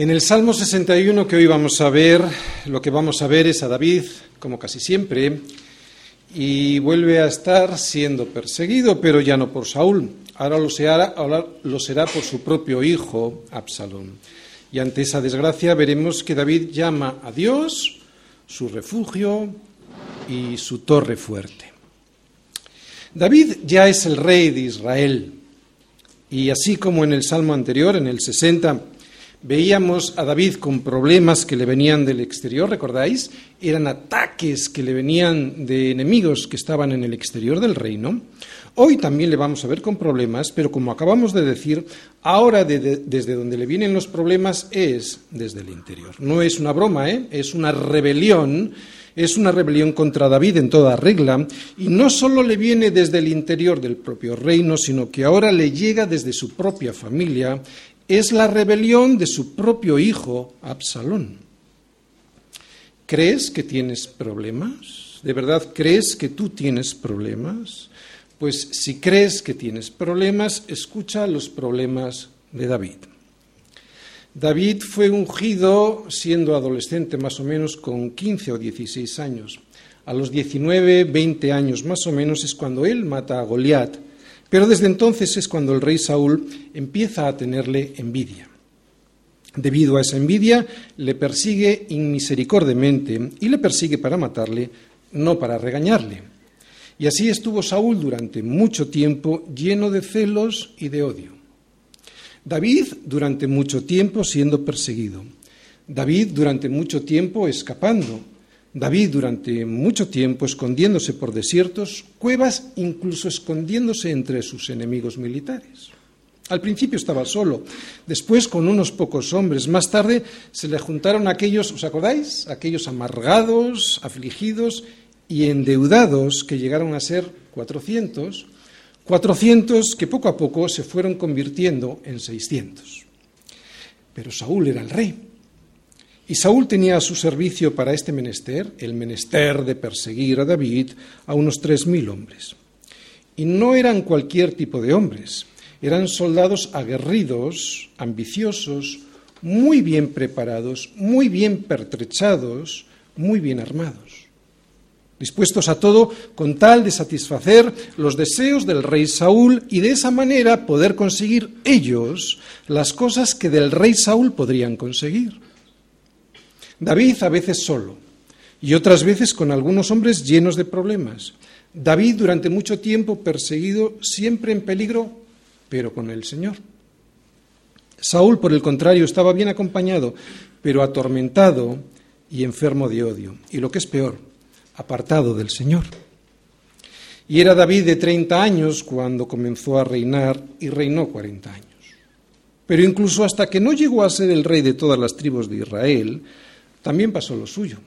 En el Salmo 61 que hoy vamos a ver, lo que vamos a ver es a David, como casi siempre, y vuelve a estar siendo perseguido, pero ya no por Saúl, ahora lo será, por su propio hijo, Absalón. Y ante esa desgracia veremos que David llama a Dios su refugio y su torre fuerte. David ya es el rey de Israel, y así como en el Salmo anterior, en el 60, Veíamos a David con problemas que le venían del exterior, ¿recordáis? Eran ataques que le venían de enemigos que estaban en el exterior del reino. Hoy también le vamos a ver con problemas, pero como acabamos de decir, ahora desde donde le vienen los problemas es desde el interior. No es una broma, ¿eh? es una rebelión, es una rebelión contra David en toda regla, y no solo le viene desde el interior del propio reino, sino que ahora le llega desde su propia familia es la rebelión de su propio hijo, Absalón. ¿Crees que tienes problemas? ¿De verdad crees que tú tienes problemas? Pues si crees que tienes problemas, escucha los problemas de David. David fue ungido siendo adolescente más o menos con 15 o 16 años. A los 19, 20 años más o menos es cuando él mata a Goliat pero desde entonces es cuando el rey Saúl empieza a tenerle envidia. Debido a esa envidia, le persigue inmisericordiamente y le persigue para matarle, no para regañarle. Y así estuvo Saúl durante mucho tiempo lleno de celos y de odio. David durante mucho tiempo siendo perseguido. David durante mucho tiempo escapando. David durante mucho tiempo escondiéndose por desiertos, cuevas, incluso escondiéndose entre sus enemigos militares. Al principio estaba solo, después con unos pocos hombres, más tarde se le juntaron aquellos, ¿os acordáis? Aquellos amargados, afligidos y endeudados que llegaron a ser 400, 400 que poco a poco se fueron convirtiendo en 600. Pero Saúl era el rey y Saúl tenía a su servicio para este menester, el menester de perseguir a David, a unos tres mil hombres. Y no eran cualquier tipo de hombres, eran soldados aguerridos, ambiciosos, muy bien preparados, muy bien pertrechados, muy bien armados, dispuestos a todo con tal de satisfacer los deseos del rey Saúl y de esa manera poder conseguir ellos las cosas que del rey Saúl podrían conseguir. David a veces solo y otras veces con algunos hombres llenos de problemas. David durante mucho tiempo perseguido, siempre en peligro, pero con el Señor. Saúl, por el contrario, estaba bien acompañado, pero atormentado y enfermo de odio. Y lo que es peor, apartado del Señor. Y era David de 30 años cuando comenzó a reinar y reinó 40 años. Pero incluso hasta que no llegó a ser el rey de todas las tribus de Israel, también pasó lo suyo,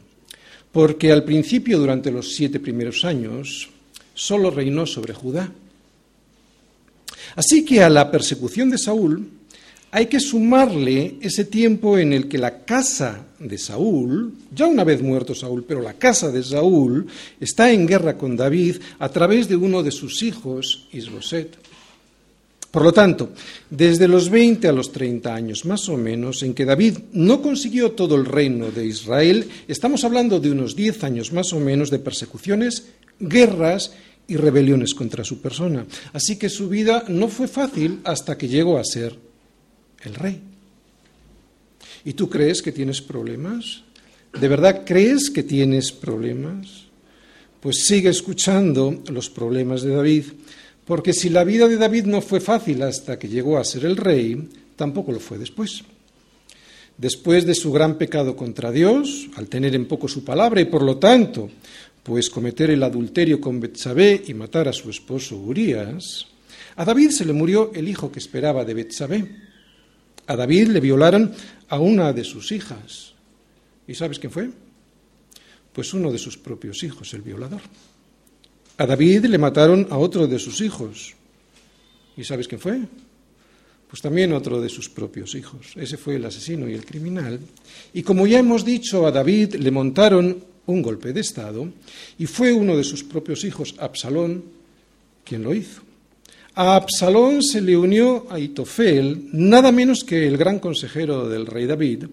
porque al principio, durante los siete primeros años, solo reinó sobre Judá. Así que a la persecución de Saúl hay que sumarle ese tiempo en el que la casa de Saúl, ya una vez muerto Saúl, pero la casa de Saúl está en guerra con David a través de uno de sus hijos, Isboset. Por lo tanto, desde los 20 a los 30 años más o menos, en que David no consiguió todo el reino de Israel, estamos hablando de unos 10 años más o menos de persecuciones, guerras y rebeliones contra su persona. Así que su vida no fue fácil hasta que llegó a ser el rey. ¿Y tú crees que tienes problemas? ¿De verdad crees que tienes problemas? Pues sigue escuchando los problemas de David porque si la vida de David no fue fácil hasta que llegó a ser el rey, tampoco lo fue después. Después de su gran pecado contra Dios, al tener en poco su palabra y por lo tanto, pues cometer el adulterio con Betsabé y matar a su esposo Urías, a David se le murió el hijo que esperaba de Betsabé. A David le violaron a una de sus hijas. ¿Y sabes quién fue? Pues uno de sus propios hijos, el violador. A David le mataron a otro de sus hijos. ¿Y sabes quién fue? Pues también otro de sus propios hijos. Ese fue el asesino y el criminal. Y como ya hemos dicho, a David le montaron un golpe de Estado y fue uno de sus propios hijos, Absalón, quien lo hizo. A Absalón se le unió a Itofel, nada menos que el gran consejero del rey David.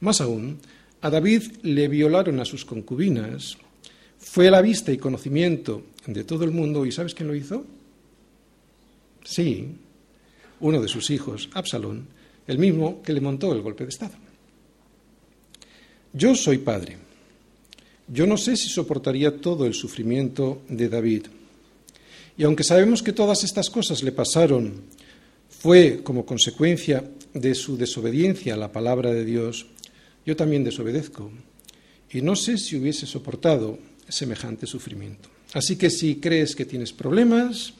Más aún, a David le violaron a sus concubinas. Fue la vista y conocimiento de todo el mundo. ¿Y sabes quién lo hizo? Sí, uno de sus hijos, Absalón, el mismo que le montó el golpe de Estado. Yo soy padre. Yo no sé si soportaría todo el sufrimiento de David. Y aunque sabemos que todas estas cosas le pasaron, fue como consecuencia de su desobediencia a la palabra de Dios, yo también desobedezco. Y no sé si hubiese soportado semejante sufrimiento. Así que si crees que tienes problemas,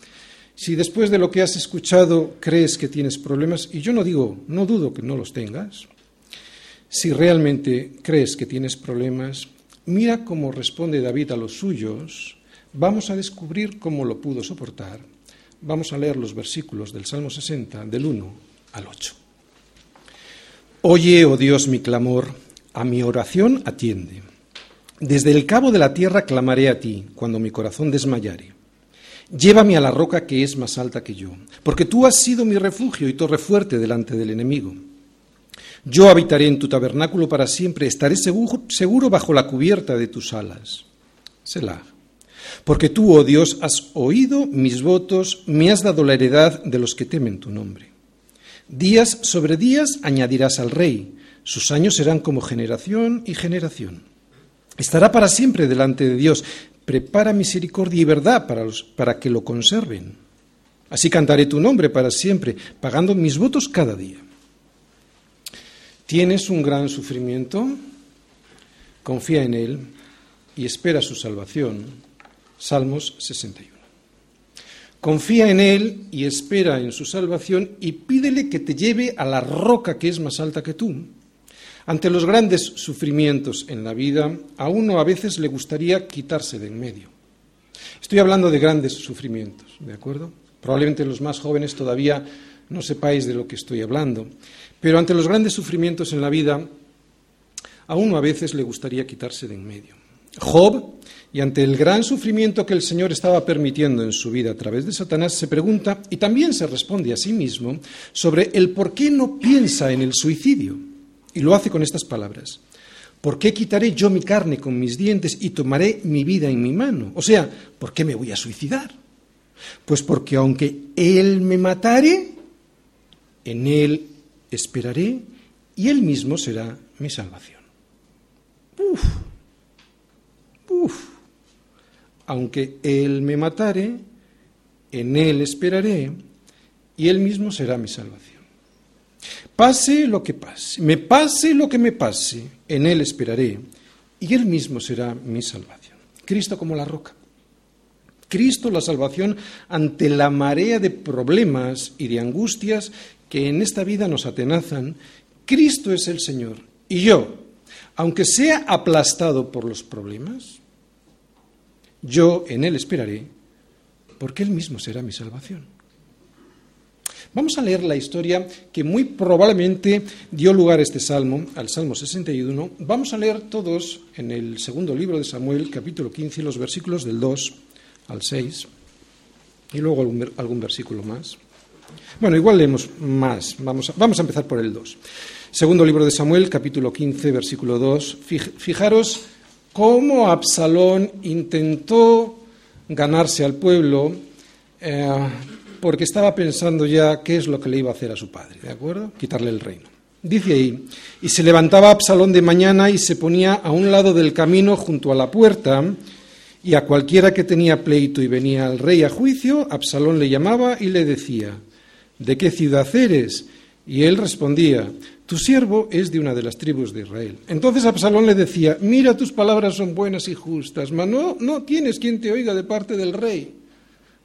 si después de lo que has escuchado crees que tienes problemas, y yo no digo, no dudo que no los tengas, si realmente crees que tienes problemas, mira cómo responde David a los suyos, vamos a descubrir cómo lo pudo soportar. Vamos a leer los versículos del Salmo 60, del 1 al 8. Oye, oh Dios, mi clamor, a mi oración atiende. Desde el cabo de la tierra clamaré a ti, cuando mi corazón desmayare. Llévame a la roca que es más alta que yo, porque tú has sido mi refugio y torre fuerte delante del enemigo. Yo habitaré en tu tabernáculo para siempre, estaré seguro, bajo la cubierta de tus alas. Selah. Porque tú, oh Dios, has oído mis votos, me has dado la heredad de los que temen tu nombre. Días sobre días añadirás al rey, sus años serán como generación y generación. Estará para siempre delante de Dios. Prepara misericordia y verdad para, para que lo conserven. Así cantaré tu nombre para siempre, pagando mis votos cada día. Tienes un gran sufrimiento, confía en Él y espera su salvación. Salmos 61. Confía en Él y espera en su salvación y pídele que te lleve a la roca que es más alta que tú. Ante los grandes sufrimientos en la vida, a uno a veces le gustaría quitarse de en medio. Estoy hablando de grandes sufrimientos, ¿de acuerdo? Probablemente los más jóvenes todavía no sepáis de lo que estoy hablando. Pero ante los grandes sufrimientos en la vida, a uno a veces le gustaría quitarse de en medio. Job, y ante el gran sufrimiento que el Señor estaba permitiendo en su vida a través de Satanás, se pregunta y también se responde a sí mismo sobre el por qué no piensa en el suicidio. Y lo hace con estas palabras. ¿Por qué quitaré yo mi carne con mis dientes y tomaré mi vida en mi mano? O sea, ¿por qué me voy a suicidar? Pues porque aunque Él me matare, en Él esperaré y Él mismo será mi salvación. Uf, uf. Aunque Él me matare, en Él esperaré y Él mismo será mi salvación. Pase lo que pase, me pase lo que me pase, en Él esperaré y Él mismo será mi salvación. Cristo como la roca. Cristo la salvación ante la marea de problemas y de angustias que en esta vida nos atenazan, Cristo es el Señor. Y yo, aunque sea aplastado por los problemas, yo en Él esperaré, porque Él mismo será mi salvación. Vamos a leer la historia que muy probablemente dio lugar a este salmo, al Salmo 61. Vamos a leer todos en el segundo libro de Samuel, capítulo 15, los versículos del 2 al 6, y luego algún, versículo más. Bueno, igual leemos más. Vamos a, vamos a empezar por el 2. Segundo libro de Samuel, capítulo 15, versículo 2. Fijaros cómo Absalón intentó ganarse al pueblo eh, porque estaba pensando ya qué es lo que le iba a hacer a su padre, ¿de acuerdo? Quitarle el reino. Dice ahí, y se levantaba Absalón de mañana y se ponía a un lado del camino junto a la puerta, y a cualquiera que tenía pleito y venía al rey a juicio, Absalón le llamaba y le decía, ¿de qué ciudad eres? Y él respondía, tu siervo es de una de las tribus de Israel. Entonces Absalón le decía, mira, tus palabras son buenas y justas, mas no, no tienes quien te oiga de parte del rey.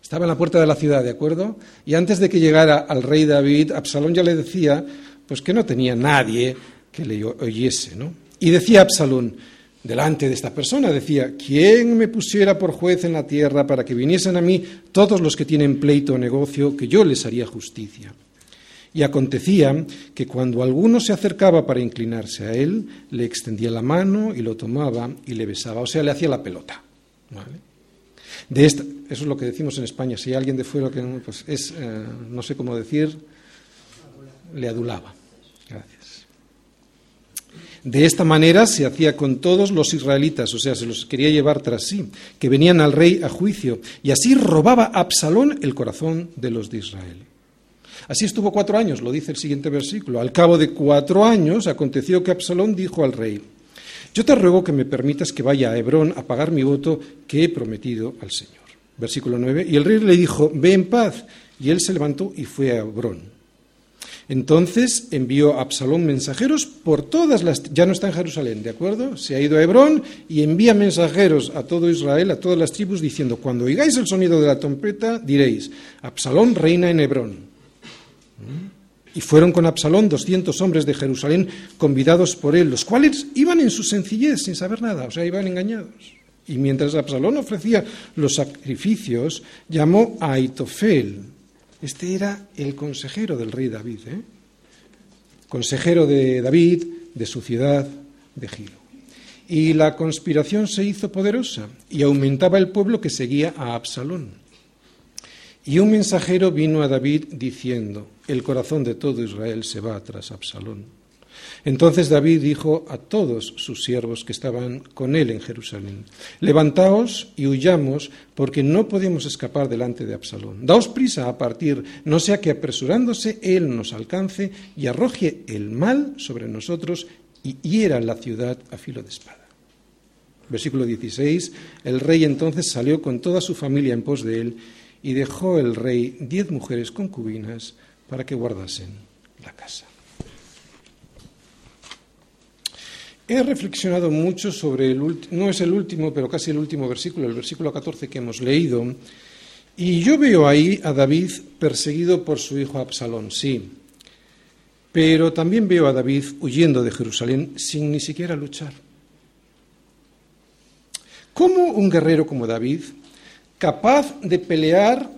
Estaba en la puerta de la ciudad, ¿de acuerdo? Y antes de que llegara al rey David, Absalón ya le decía, pues que no tenía nadie que le oyese, ¿no? Y decía Absalón, delante de esta persona, decía, ¿quién me pusiera por juez en la tierra para que viniesen a mí todos los que tienen pleito o negocio, que yo les haría justicia? Y acontecía que cuando alguno se acercaba para inclinarse a él, le extendía la mano y lo tomaba y le besaba, o sea, le hacía la pelota. De esta, eso es lo que decimos en España. Si alguien de fuera que pues es, eh, no sé cómo decir, le adulaba. Gracias. De esta manera se hacía con todos los israelitas, o sea, se los quería llevar tras sí, que venían al rey a juicio, y así robaba Absalón el corazón de los de Israel. Así estuvo cuatro años, lo dice el siguiente versículo. Al cabo de cuatro años aconteció que Absalón dijo al rey, yo te ruego que me permitas que vaya a Hebrón a pagar mi voto que he prometido al Señor. Versículo 9. Y el rey le dijo, ve en paz. Y él se levantó y fue a Hebrón. Entonces envió a Absalón mensajeros por todas las... Ya no está en Jerusalén, ¿de acuerdo? Se ha ido a Hebrón y envía mensajeros a todo Israel, a todas las tribus, diciendo, cuando oigáis el sonido de la trompeta, diréis, Absalón reina en Hebrón. Y fueron con Absalón doscientos hombres de Jerusalén convidados por él, los cuales iban en su sencillez sin saber nada, o sea, iban engañados. Y mientras Absalón ofrecía los sacrificios, llamó a Aitofel. Este era el consejero del rey David, ¿eh? consejero de David, de su ciudad, de Gilo. Y la conspiración se hizo poderosa y aumentaba el pueblo que seguía a Absalón. Y un mensajero vino a David diciendo, el corazón de todo Israel se va tras Absalón. Entonces David dijo a todos sus siervos que estaban con él en Jerusalén, levantaos y huyamos, porque no podemos escapar delante de Absalón. Daos prisa a partir, no sea que apresurándose él nos alcance y arroje el mal sobre nosotros y hiera la ciudad a filo de espada. Versículo 16. El rey entonces salió con toda su familia en pos de él y dejó el rey diez mujeres concubinas para que guardasen la casa. He reflexionado mucho sobre el no es el último, pero casi el último versículo, el versículo 14 que hemos leído, y yo veo ahí a David perseguido por su hijo Absalón, sí, pero también veo a David huyendo de Jerusalén sin ni siquiera luchar. ¿Cómo un guerrero como David capaz de pelear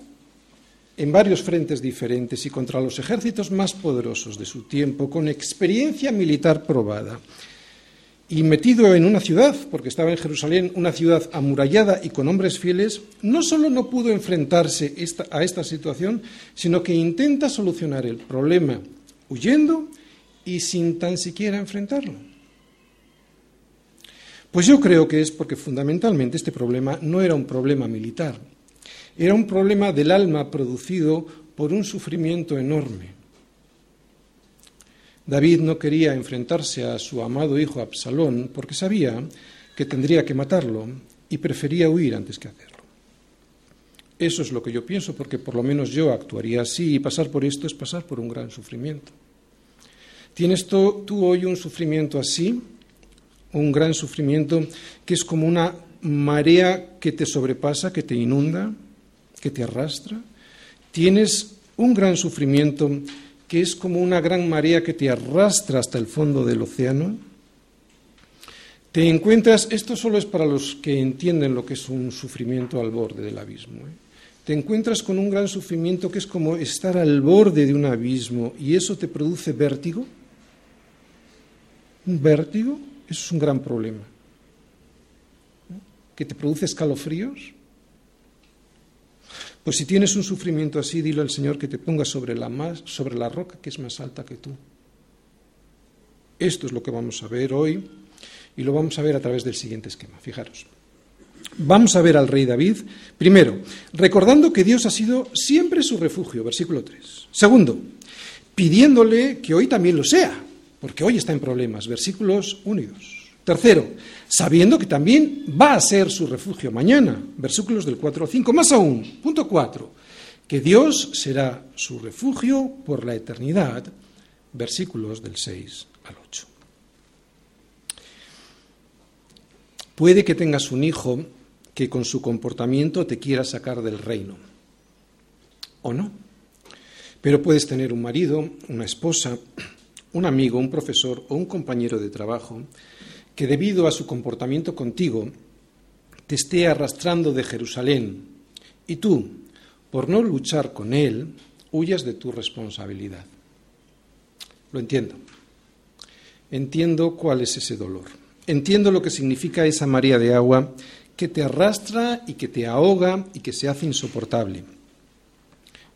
en varios frentes diferentes y contra los ejércitos más poderosos de su tiempo, con experiencia militar probada, y metido en una ciudad, porque estaba en Jerusalén, una ciudad amurallada y con hombres fieles, no solo no pudo enfrentarse a esta situación, sino que intenta solucionar el problema huyendo y sin tan siquiera enfrentarlo. Pues yo creo que es porque fundamentalmente este problema no era un problema militar, era un problema del alma producido por un sufrimiento enorme. David no quería enfrentarse a su amado hijo Absalón porque sabía que tendría que matarlo y prefería huir antes que hacerlo. Eso es lo que yo pienso porque por lo menos yo actuaría así y pasar por esto es pasar por un gran sufrimiento. ¿Tienes tú, hoy un sufrimiento así? un gran sufrimiento que es como una marea que te sobrepasa, que te inunda, que te arrastra. Tienes un gran sufrimiento que es como una gran marea que te arrastra hasta el fondo del océano. Te encuentras, esto solo es para los que entienden lo que es un sufrimiento al borde del abismo. ¿eh? Te encuentras con un gran sufrimiento que es como estar al borde de un abismo y eso te produce vértigo. Un vértigo eso es un gran problema. ¿Que te produce escalofríos? Pues si tienes un sufrimiento así, dilo al Señor que te ponga sobre la, más, sobre la roca que es más alta que tú. Esto es lo que vamos a ver hoy y lo vamos a ver a través del siguiente esquema. Fijaros. Vamos a ver al rey David, primero, recordando que Dios ha sido siempre su refugio, versículo 3. Segundo, pidiéndole que hoy también lo sea, porque hoy está en problemas, versículos 1 y 2. Tercero, sabiendo que también va a ser su refugio mañana, versículos del 4 al 5. Más aún, punto 4, que Dios será su refugio por la eternidad, versículos del 6 al 8. Puede que tengas un hijo que con su comportamiento te quiera sacar del reino, o no. Pero puedes tener un marido, una esposa, un amigo, un profesor o un compañero de trabajo que debido a su comportamiento contigo te esté arrastrando de Jerusalén y tú, por no luchar con él, huyas de tu responsabilidad. Lo entiendo. Entiendo cuál es ese dolor. Entiendo lo que significa esa María de agua que te arrastra y que te ahoga y que se hace insoportable.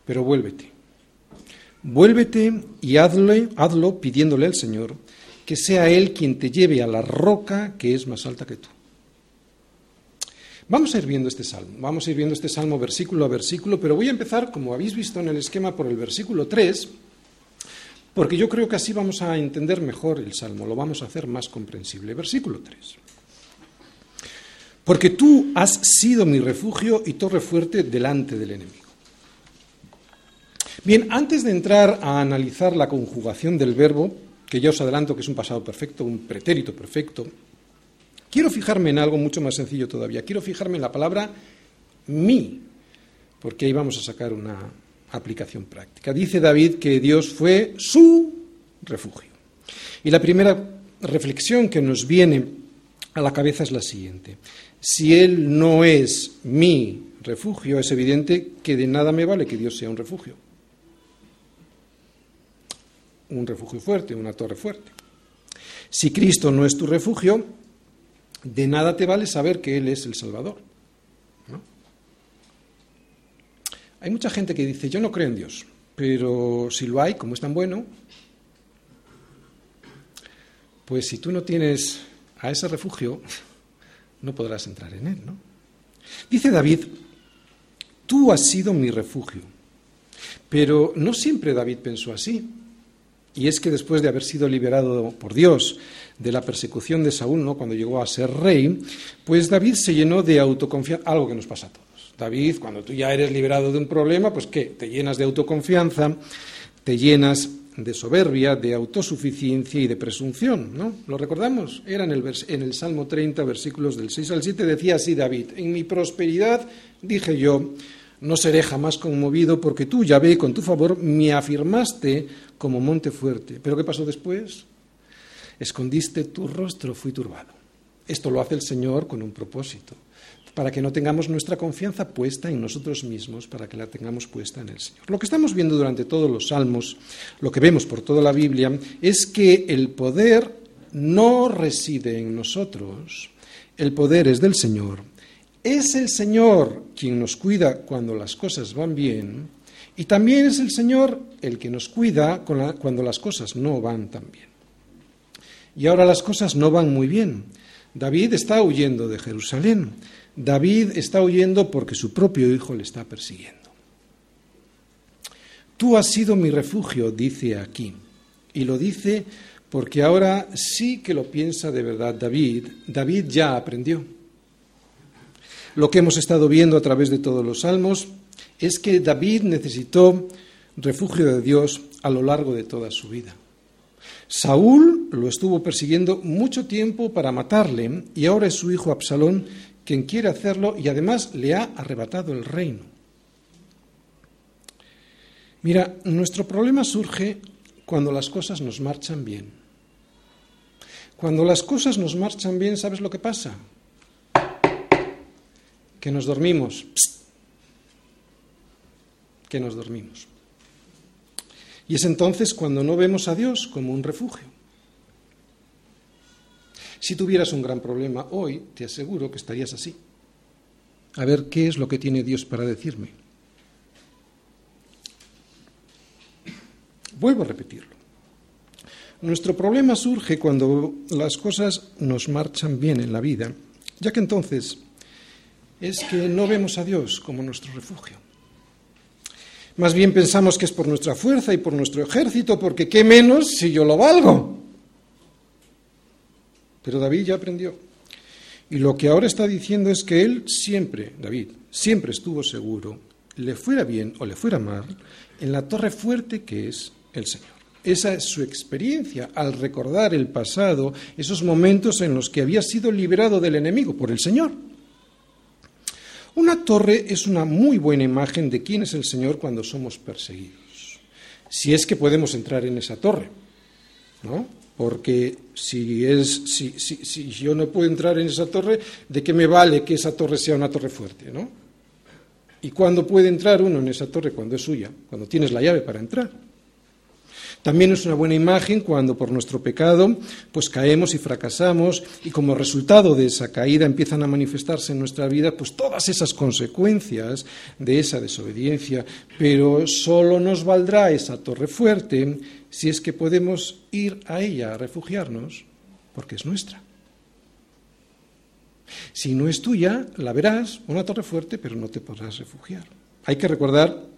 Pero vuélvete. Vuélvete y hazlo, hazlo pidiéndole al Señor que sea Él quien te lleve a la roca que es más alta que tú. Vamos a ir viendo este salmo, vamos a ir viendo este salmo versículo a versículo, pero voy a empezar, como habéis visto en el esquema, por el versículo 3, porque yo creo que así vamos a entender mejor el salmo, lo vamos a hacer más comprensible. Versículo 3. Porque tú has sido mi refugio y torre fuerte delante del enemigo. Bien, antes de entrar a analizar la conjugación del verbo, que ya os adelanto que es un pasado perfecto, un pretérito perfecto, quiero fijarme en algo mucho más sencillo todavía. Quiero fijarme en la palabra mi, porque ahí vamos a sacar una aplicación práctica. Dice David que Dios fue su refugio. Y la primera reflexión que nos viene a la cabeza es la siguiente. Si Él no es mi refugio, es evidente que de nada me vale que Dios sea un refugio. Un refugio fuerte, una torre fuerte. Si Cristo no es tu refugio, de nada te vale saber que Él es el Salvador. Hay mucha gente que dice, yo no creo en Dios, pero si lo hay, como es tan bueno, pues si tú no tienes a ese refugio, no podrás entrar en él, ¿no? Dice David, tú has sido mi refugio. Pero no siempre David pensó así. Y es que después de haber sido liberado por Dios de la persecución de Saúl, ¿no? cuando llegó a ser rey, pues David se llenó de autoconfianza, algo que nos pasa a todos. David, cuando tú ya eres liberado de un problema, pues ¿qué? Te llenas de autoconfianza, te llenas de soberbia, de autosuficiencia y de presunción, ¿no? ¿Lo recordamos? Era en el, en el Salmo 30, versículos del 6 al 7, decía así David, en mi prosperidad dije yo, no seré jamás conmovido porque tú, Yahvé, con tu favor, me afirmaste como monte fuerte. ¿Pero qué pasó después? Escondiste tu rostro, fui turbado. Esto lo hace el Señor con un propósito para que no tengamos nuestra confianza puesta en nosotros mismos, para que la tengamos puesta en el Señor. Lo que estamos viendo durante todos los salmos, lo que vemos por toda la Biblia, es que el poder no reside en nosotros, el poder es del Señor. Es el Señor quien nos cuida cuando las cosas van bien y también es el Señor el que nos cuida cuando las cosas no van tan bien. Y ahora las cosas no van muy bien. David está huyendo de Jerusalén. David está huyendo porque su propio hijo le está persiguiendo. Tú has sido mi refugio, dice aquí. Y lo dice porque ahora sí que lo piensa de verdad David. David ya aprendió. Lo que hemos estado viendo a través de todos los salmos es que David necesitó refugio de Dios a lo largo de toda su vida. Saúl lo estuvo persiguiendo mucho tiempo para matarle y ahora es su hijo Absalón quien quiere hacerlo y además le ha arrebatado el reino. Mira, nuestro problema surge cuando las cosas nos marchan bien. Cuando las cosas nos marchan bien, ¿sabes lo que pasa? Que nos dormimos. Que nos dormimos. Y es entonces cuando no vemos a Dios como un refugio. Si tuvieras un gran problema hoy, te aseguro que estarías así. A ver qué es lo que tiene Dios para decirme. Vuelvo a repetirlo. Nuestro problema surge cuando las cosas nos marchan bien en la vida, ya que entonces es que no vemos a Dios como nuestro refugio. Más bien pensamos que es por nuestra fuerza y por nuestro ejército, porque qué menos si yo lo valgo. Pero David ya aprendió. Y lo que ahora está diciendo es que él siempre, David, siempre estuvo seguro, le fuera bien o le fuera mal, en la torre fuerte que es el Señor. Esa es su experiencia al recordar el pasado, esos momentos en los que había sido liberado del enemigo por el Señor. Una torre es una muy buena imagen de quién es el Señor cuando somos perseguidos. Si es que podemos entrar en esa torre, ¿no? Porque si, es, si, si, yo no puedo entrar en esa torre, ¿de qué me vale que esa torre sea una torre fuerte? ¿no? ¿Y cuándo puede entrar uno en esa torre? Cuando es suya, cuando tienes la llave para entrar. También es una buena imagen cuando por nuestro pecado pues caemos y fracasamos y como resultado de esa caída empiezan a manifestarse en nuestra vida pues todas esas consecuencias de esa desobediencia, pero solo nos valdrá esa torre fuerte si es que podemos ir a ella a refugiarnos porque es nuestra. Si no es tuya, la verás, una torre fuerte, pero no te podrás refugiar. Hay que recordar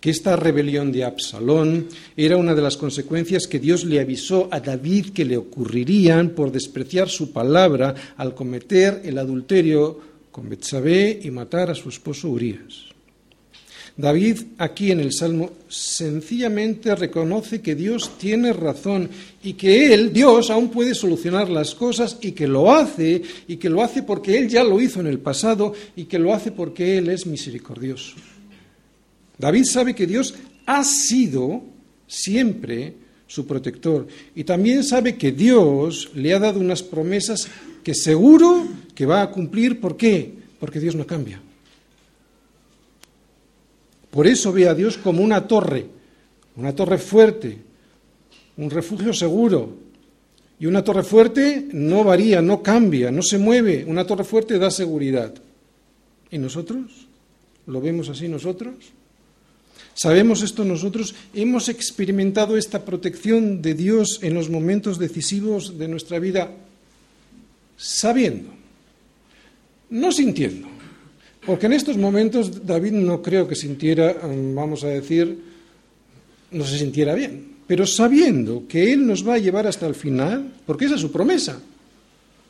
que esta rebelión de Absalón era una de las consecuencias que Dios le avisó a David que le ocurrirían por despreciar su palabra al cometer el adulterio con Betsabé y matar a su esposo Urías. David aquí en el Salmo sencillamente reconoce que Dios tiene razón y que Él, Dios, aún puede solucionar las cosas y que lo hace y que lo hace porque Él ya lo hizo en el pasado y que lo hace porque Él es misericordioso. David sabe que Dios ha sido siempre su protector y también sabe que Dios le ha dado unas promesas que seguro que va a cumplir. ¿Por qué? Porque Dios no cambia. Por eso ve a Dios como una torre, una torre fuerte, un refugio seguro. Y una torre fuerte no varía, no cambia, no se mueve. Una torre fuerte da seguridad. ¿Y nosotros? ¿Lo vemos así nosotros? ¿Sabemos esto nosotros? ¿Hemos experimentado esta protección de Dios en los momentos decisivos de nuestra vida sabiendo, no sintiendo? Porque en estos momentos David no creo que sintiera, vamos a decir, no se sintiera bien, pero sabiendo que Él nos va a llevar hasta el final, porque esa es su promesa.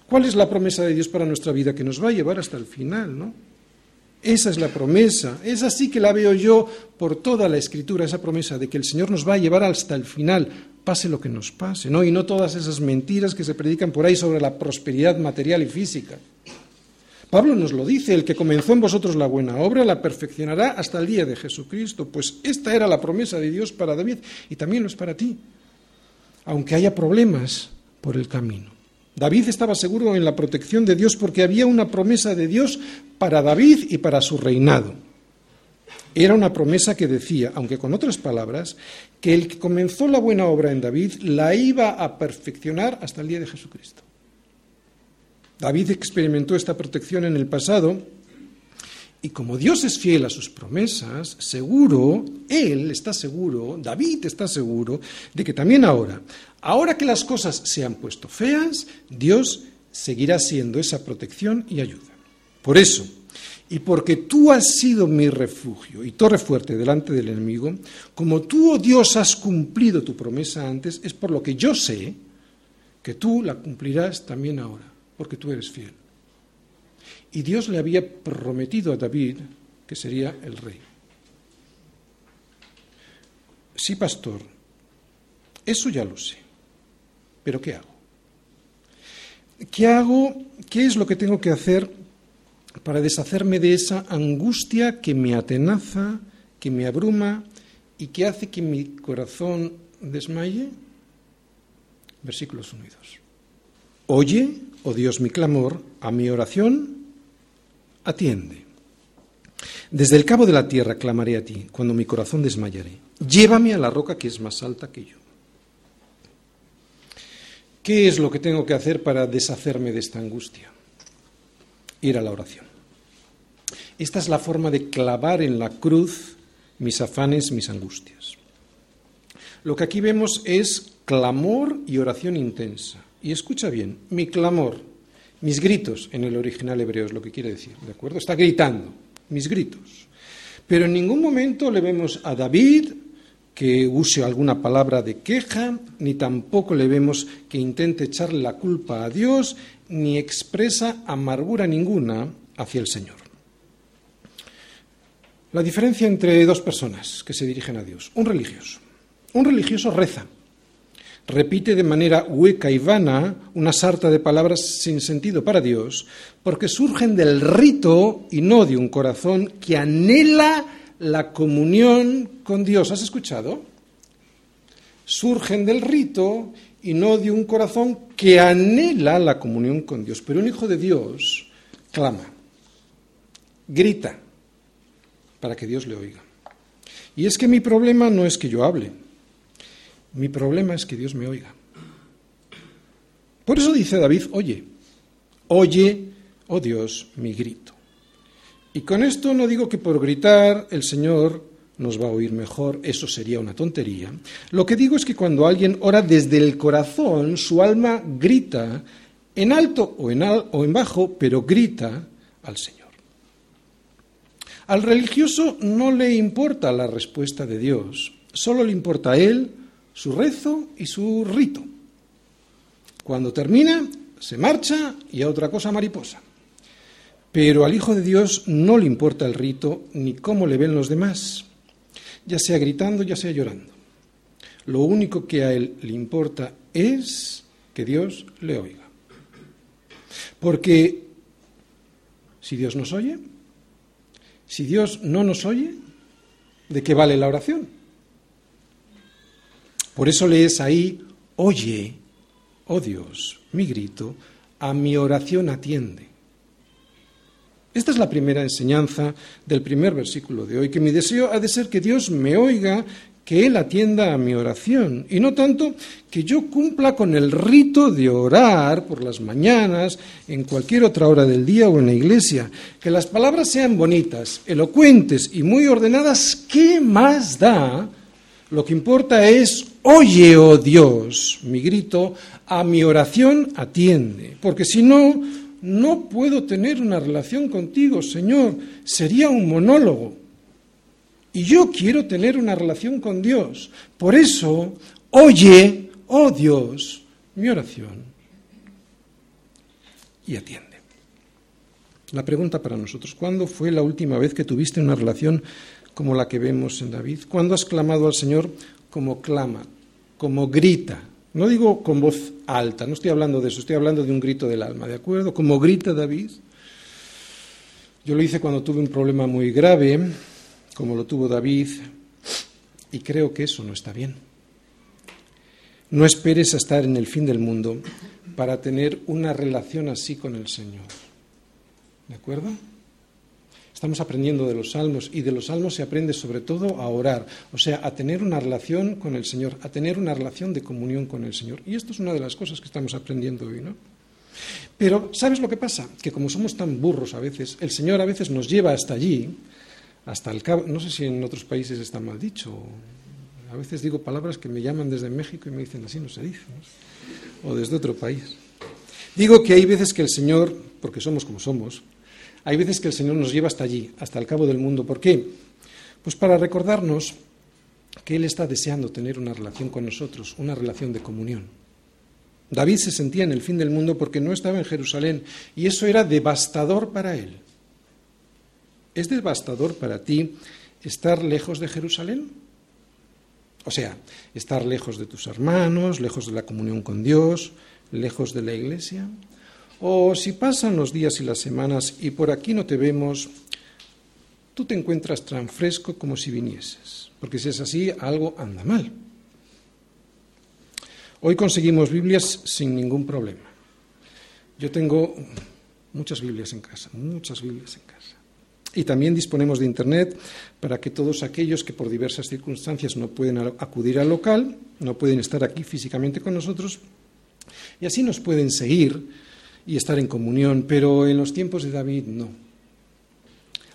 ¿Cuál es la promesa de Dios para nuestra vida? Que nos va a llevar hasta el final, ¿no? Esa es la promesa, es así que la veo yo por toda la escritura, esa promesa de que el Señor nos va a llevar hasta el final, pase lo que nos pase, ¿no? Y no todas esas mentiras que se predican por ahí sobre la prosperidad material y física. Pablo nos lo dice, el que comenzó en vosotros la buena obra la perfeccionará hasta el día de Jesucristo, pues esta era la promesa de Dios para David y también lo es para ti, aunque haya problemas por el camino. David estaba seguro en la protección de Dios porque había una promesa de Dios para David y para su reinado. Era una promesa que decía, aunque con otras palabras, que el que comenzó la buena obra en David la iba a perfeccionar hasta el día de Jesucristo. David experimentó esta protección en el pasado y como Dios es fiel a sus promesas, seguro, Él está seguro, David está seguro, de que también ahora, ahora que las cosas se han puesto feas, Dios seguirá siendo esa protección y ayuda. Por eso, y porque tú has sido mi refugio y torre fuerte delante del enemigo, como tú, oh Dios, has cumplido tu promesa antes, es por lo que yo sé que tú la cumplirás también ahora, porque tú eres fiel. Y Dios le había prometido a David que sería el rey. Sí, pastor, eso ya lo sé. Pero ¿qué hago? ¿Qué hago? ¿Qué es lo que tengo que hacer para deshacerme de esa angustia que me atenaza, que me abruma y que hace que mi corazón desmaye? Versículos 1 y 2. Oye, oh Dios, mi clamor, a mi oración atiende. Desde el cabo de la tierra clamaré a ti, cuando mi corazón desmayaré. Llévame a la roca que es más alta que yo. ¿Qué es lo que tengo que hacer para deshacerme de esta angustia? Ir a la oración. Esta es la forma de clavar en la cruz mis afanes, mis angustias. Lo que aquí vemos es clamor y oración intensa. Y escucha bien, mi clamor, mis gritos, en el original hebreo es lo que quiere decir, ¿de acuerdo? Está gritando, mis gritos. Pero en ningún momento le vemos a David que use alguna palabra de queja, ni tampoco le vemos que intente echarle la culpa a Dios, ni expresa amargura ninguna hacia el Señor. La diferencia entre dos personas que se dirigen a Dios. Un religioso. Un religioso reza, repite de manera hueca y vana una sarta de palabras sin sentido para Dios, porque surgen del rito y no de un corazón que anhela la comunión con Dios. ¿Has escuchado? Surgen del rito y no de un corazón que anhela la comunión con Dios. Pero un hijo de Dios clama, grita, para que Dios le oiga. Y es que mi problema no es que yo hable, Mi problema es que Dios me oiga. Por eso dice David, oye, oye, oh Dios, mi grito. Y con esto no digo que por gritar el Señor nos va a oír mejor, eso sería una tontería. Lo que digo es que cuando alguien ora desde el corazón, su alma grita en alto o en, bajo, pero grita al Señor. Al religioso no le importa la respuesta de Dios, solo le importa a él, su rezo y su rito. Cuando termina, se marcha y a otra cosa mariposa. Pero al Hijo de Dios no le importa el rito ni cómo le ven los demás, ya sea gritando, ya sea llorando. Lo único que a él le importa es que Dios le oiga. Porque si Dios nos oye, si Dios no nos oye, ¿de qué vale la oración? Por eso lees ahí, oye, oh Dios, mi grito, a mi oración atiende. Esta es la primera enseñanza del primer versículo de hoy, que mi deseo ha de ser que Dios me oiga, que Él atienda a mi oración, y no tanto que yo cumpla con el rito de orar por las mañanas, en cualquier otra hora del día o en la iglesia, que las palabras sean bonitas, elocuentes y muy ordenadas, ¿qué más da? Lo que importa es, oye, oh Dios, mi grito, a mi oración atiende, porque si no, no puedo tener una relación contigo, Señor, sería un monólogo. Y yo quiero tener una relación con Dios. Por eso, oye, oh Dios, mi oración y atiende. La pregunta para nosotros, ¿cuándo fue la última vez que tuviste una relación como la que vemos en David? ¿Cuándo has clamado al Señor como clama, como grita? No digo con voz alta, no estoy hablando de eso, estoy hablando de un grito del alma, ¿de acuerdo? Como grita David. Yo lo hice cuando tuve un problema muy grave, como lo tuvo David, y creo que eso no está bien. No esperes a estar en el fin del mundo para tener una relación así con el Señor. ¿De acuerdo? Estamos aprendiendo de los salmos y de los salmos se aprende sobre todo a orar, o sea, a tener una relación con el Señor, a tener una relación de comunión con el Señor. Y esto es una de las cosas que estamos aprendiendo hoy, ¿no? Pero, ¿sabes lo que pasa? Que como somos tan burros a veces, el Señor a veces nos lleva hasta allí, hasta el cabo, no sé si en otros países está mal dicho, a veces digo palabras que me llaman desde México y me dicen así no se dice, o desde otro país. Digo que hay veces que el Señor, porque somos como somos, hay veces que el Señor nos lleva hasta allí, hasta el cabo del mundo. ¿Por qué? Pues para recordarnos que Él está deseando tener una relación con nosotros, una relación de comunión. David se sentía en el fin del mundo porque no estaba en Jerusalén y eso era devastador para él. ¿Es devastador para ti estar lejos de Jerusalén? O sea, estar lejos de tus hermanos, lejos de la comunión con Dios, lejos de la iglesia. O si pasan los días y las semanas y por aquí no te vemos, tú te encuentras tan fresco como si vinieses, porque si es así, algo anda mal. Hoy conseguimos Biblias sin ningún problema. Yo tengo muchas Biblias en casa, muchas Biblias en casa. Y también disponemos de Internet para que todos aquellos que por diversas circunstancias no pueden acudir al local, no pueden estar aquí físicamente con nosotros, y así nos pueden seguir y estar en comunión, pero en los tiempos de David no.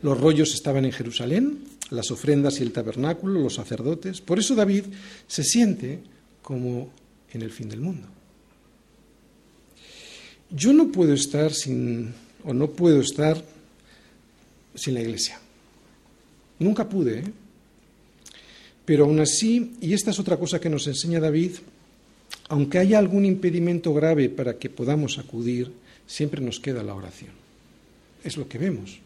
Los rollos estaban en Jerusalén, las ofrendas y el tabernáculo, los sacerdotes. Por eso David se siente como en el fin del mundo. Yo no puedo estar sin, o no puedo estar sin la iglesia. Nunca pude, ¿eh? Pero aún así, y esta es otra cosa que nos enseña David, aunque haya algún impedimento grave para que podamos acudir, siempre nos queda la oración. Es lo que vemos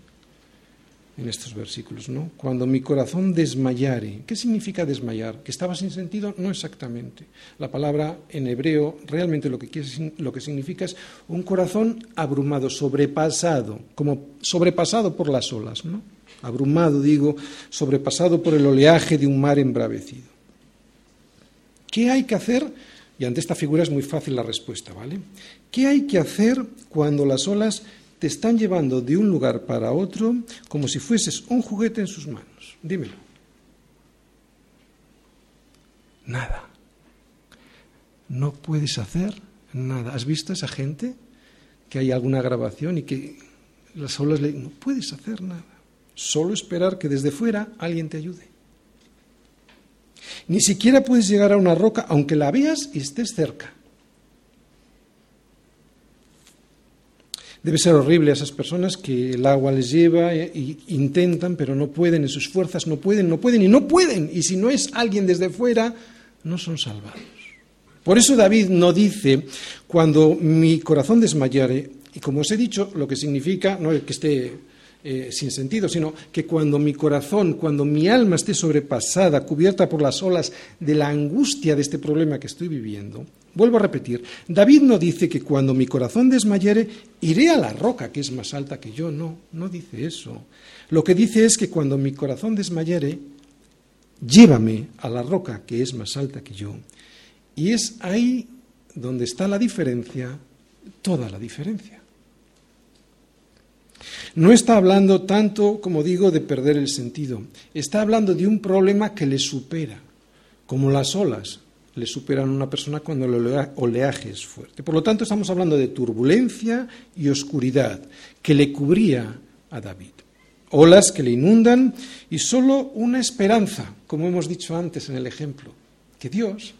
en estos versículos, ¿no? Cuando mi corazón desmayare. ¿Qué significa desmayar? ¿Que estaba sin sentido? No exactamente. La palabra en hebreo realmente lo que, lo que significa es un corazón abrumado, sobrepasado, como sobrepasado por las olas, ¿no? Abrumado, digo, sobrepasado por el oleaje de un mar embravecido. ¿Qué hay que hacer? Y ante esta figura es muy fácil la respuesta, ¿vale? ¿Qué hay que hacer cuando las olas te están llevando de un lugar para otro como si fueses un juguete en sus manos? Dímelo. Nada. no puedes hacer nada. ¿Has visto a esa gente que hay alguna grabación y que las olas le no puedes hacer nada? Solo esperar que desde fuera alguien te ayude. Ni siquiera puedes llegar a una roca aunque la veas y estés cerca. Debe ser horrible a esas personas que el agua les lleva e intentan, pero no pueden, en sus fuerzas no pueden, no pueden y no pueden. Y si no es alguien desde fuera, no son salvados. Por eso David no dice, cuando mi corazón desmayare, y como os he dicho, lo que significa, no es que esté eh, sin sentido, sino que cuando mi corazón, cuando mi alma esté sobrepasada, cubierta por las olas de la angustia de este problema que estoy viviendo, vuelvo a repetir, David no dice que cuando mi corazón desmayere, iré a la roca que es más alta que yo, no, no dice eso. Lo que dice es que cuando mi corazón desmayere, llévame a la roca que es más alta que yo. Y es ahí donde está la diferencia, toda la diferencia. No está hablando tanto, como digo, de perder el sentido. Está hablando de un problema que le supera, como las olas le superan a una persona cuando el oleaje es fuerte. Por lo tanto, estamos hablando de turbulencia y oscuridad que le cubría a David. Olas que le inundan y solo una esperanza, como hemos dicho antes en el ejemplo, que Dios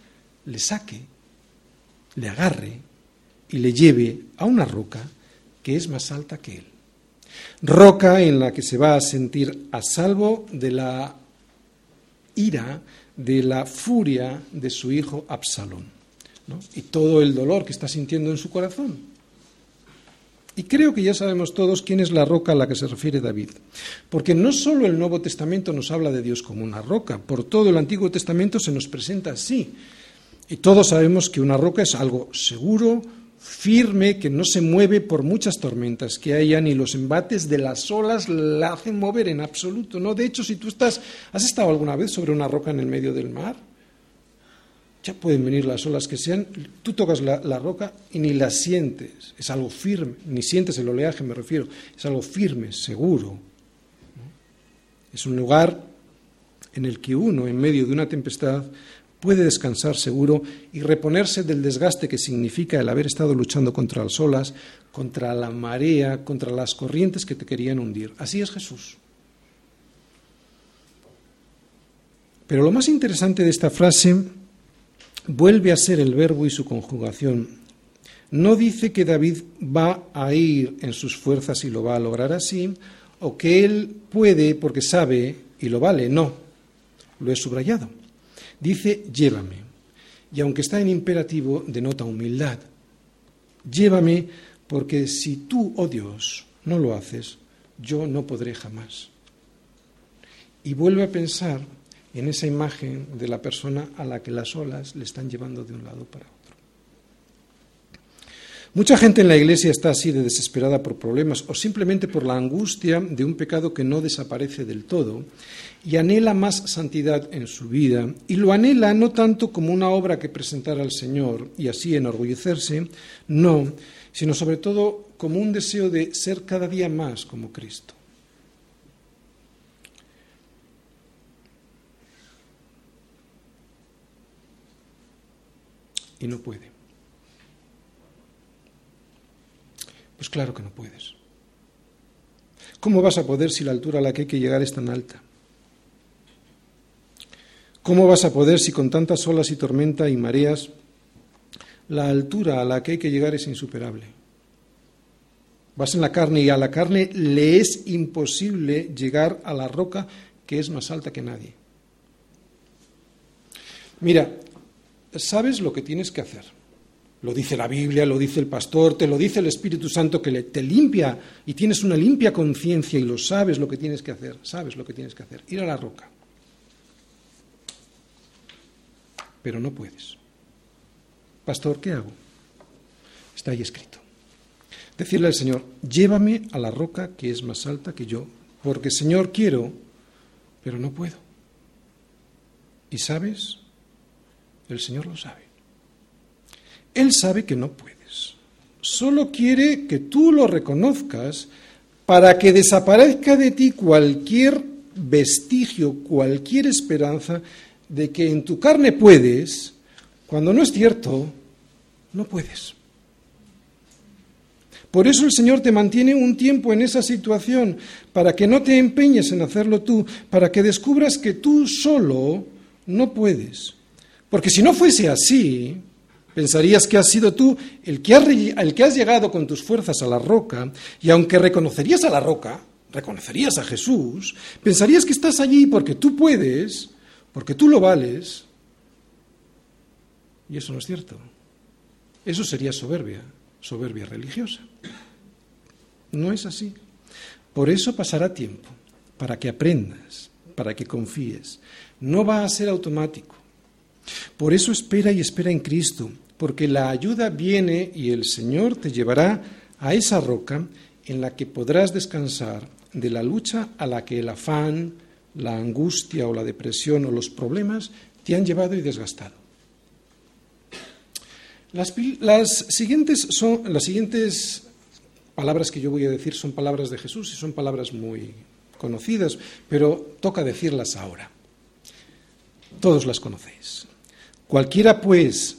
le saque, le agarre y le lleve a una roca que es más alta que él roca en la que se va a sentir a salvo de la ira, de la furia de su hijo Absalón y todo el dolor que está sintiendo en su corazón. Y creo que ya sabemos todos quién es la roca a la que se refiere David, porque no solo el Nuevo Testamento nos habla de Dios como una roca, por todo el Antiguo Testamento se nos presenta así. Y todos sabemos que una roca es algo seguro, firme, que no se mueve por muchas tormentas que haya, ni los embates de las olas la hacen mover en absoluto. ¿no? De hecho, si tú estás, ¿has estado alguna vez sobre una roca en el medio del mar? Ya pueden venir las olas que sean, tú tocas la, roca y ni la sientes, es algo firme, ni sientes el oleaje, me refiero, es algo firme, seguro. Es un lugar en el que uno, en medio de una tempestad, puede descansar seguro y reponerse del desgaste que significa el haber estado luchando contra las olas, contra la marea, contra las corrientes que te querían hundir. Así es Jesús. Pero lo más interesante de esta frase vuelve a ser el verbo y su conjugación. No dice que David va a ir en sus fuerzas y lo va a lograr así, o que él puede porque sabe y lo vale. No, lo he subrayado. Dice, llévame. Y aunque está en imperativo, denota humildad. Llévame porque si tú, oh Dios, no lo haces, yo no podré jamás. Y vuelve a pensar en esa imagen de la persona a la que las olas le están llevando de un lado para otro. Mucha gente en la iglesia está así de desesperada por problemas o simplemente por la angustia de un pecado que no desaparece del todo y anhela más santidad en su vida y lo anhela no tanto como una obra que presentar al Señor y así enorgullecerse, no, sino sobre todo como un deseo de ser cada día más como Cristo. Y no puede. Pues claro que no puedes. ¿Cómo vas a poder si la altura a la que hay que llegar es tan alta? ¿Cómo vas a poder si con tantas olas y tormenta y mareas la altura a la que hay que llegar es insuperable? Vas en la carne y a la carne le es imposible llegar a la roca que es más alta que nadie. Mira, sabes lo que tienes que hacer. Lo dice la Biblia, lo dice el pastor, te lo dice el Espíritu Santo que te limpia y tienes una limpia conciencia y lo sabes lo que tienes que hacer, sabes lo que tienes que hacer, ir a la roca. Pero no puedes. Pastor, ¿qué hago? Está ahí escrito. Decirle al Señor, llévame a la roca que es más alta que yo, porque Señor quiero, pero no puedo. ¿Y sabes? El Señor lo sabe. Él sabe que no puedes. Solo quiere que tú lo reconozcas para que desaparezca de ti cualquier vestigio, cualquier esperanza de que en tu carne puedes, cuando no es cierto, no puedes. Por eso el Señor te mantiene un tiempo en esa situación, para que no te empeñes en hacerlo tú, para que descubras que tú solo no puedes. Porque si no fuese así, pensarías que has sido tú el que, has, llegado con tus fuerzas a la roca, y aunque reconocerías a la roca, reconocerías a Jesús, pensarías que estás allí porque tú puedes, porque tú lo vales, y eso no es cierto. Eso sería soberbia soberbia religiosa. No es así. Por eso pasará tiempo, para que aprendas, para que confíes. No va a ser automático. Por eso espera y espera en Cristo, porque la ayuda viene y el Señor te llevará a esa roca en la que podrás descansar de la lucha a la que el afán, la angustia o la depresión o los problemas te han llevado y desgastado. Las, siguientes son, las siguientes palabras que yo voy a decir son palabras de Jesús y son palabras muy conocidas, pero toca decirlas ahora. Todos las conocéis. Cualquiera, pues,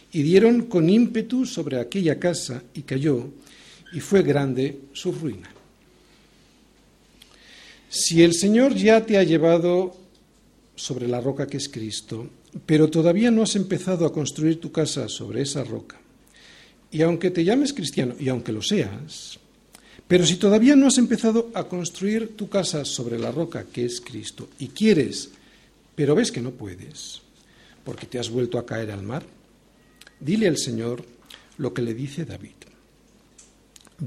y dieron con ímpetu sobre aquella casa y cayó, y fue grande su ruina. Si el Señor ya te ha llevado sobre la roca que es Cristo, pero todavía no has empezado a construir tu casa sobre esa roca. Y aunque te llames cristiano, y aunque lo seas, pero si todavía no has empezado a construir tu casa sobre la roca que es Cristo, y quieres, pero ves que no puedes, porque te has vuelto a caer al mar, dile al Señor lo que le dice David.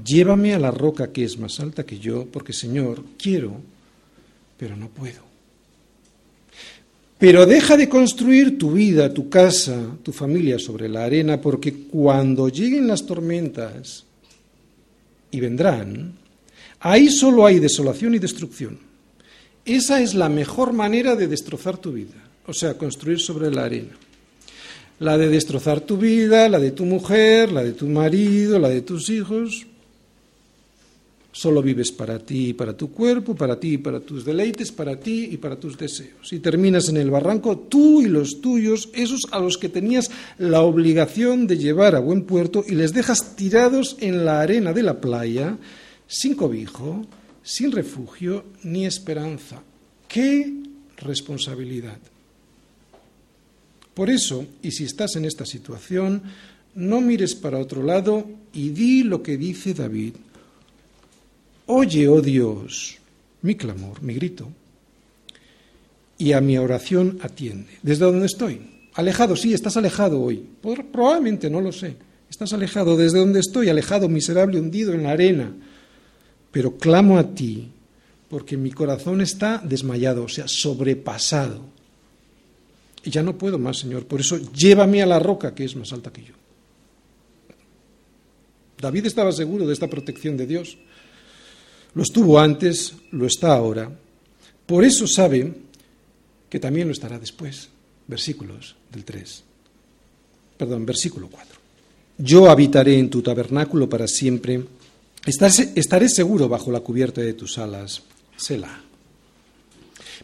Llévame a la roca que es más alta que yo, porque Señor, quiero, pero no puedo. Pero deja de construir tu vida, tu casa, tu familia sobre la arena, porque cuando lleguen las tormentas, y vendrán, ahí solo hay desolación y destrucción. Esa es la mejor manera de destrozar tu vida, o sea, construir sobre la arena. La de destrozar tu vida, la de tu mujer, la de tu marido, la de tus hijos, Solo vives para ti y para tu cuerpo, para ti y para tus deleites, para ti y para tus deseos. Y terminas en el barranco tú y los tuyos, esos a los que tenías la obligación de llevar a buen puerto y les dejas tirados en la arena de la playa, sin cobijo, sin refugio ni esperanza. ¡Qué responsabilidad! Por eso, y si estás en esta situación, no mires para otro lado y di lo que dice David. Oye, oh Dios, mi clamor, mi grito, y a mi oración atiende. ¿Desde donde estoy? Alejado, sí, estás alejado hoy. Probablemente, no lo sé. Estás alejado desde donde estoy, alejado, miserable, hundido en la arena. Pero clamo a ti, porque mi corazón está desmayado, o sea, sobrepasado. Y ya no puedo más, Señor. Por eso llévame a la roca que es más alta que yo. David estaba seguro de esta protección de Dios. Lo estuvo antes, lo está ahora. Por eso sabe que también lo estará después. Versículos del 3. Perdón, versículo 4. Yo habitaré en tu tabernáculo para siempre. Estaré seguro bajo la cubierta de tus alas. Selah.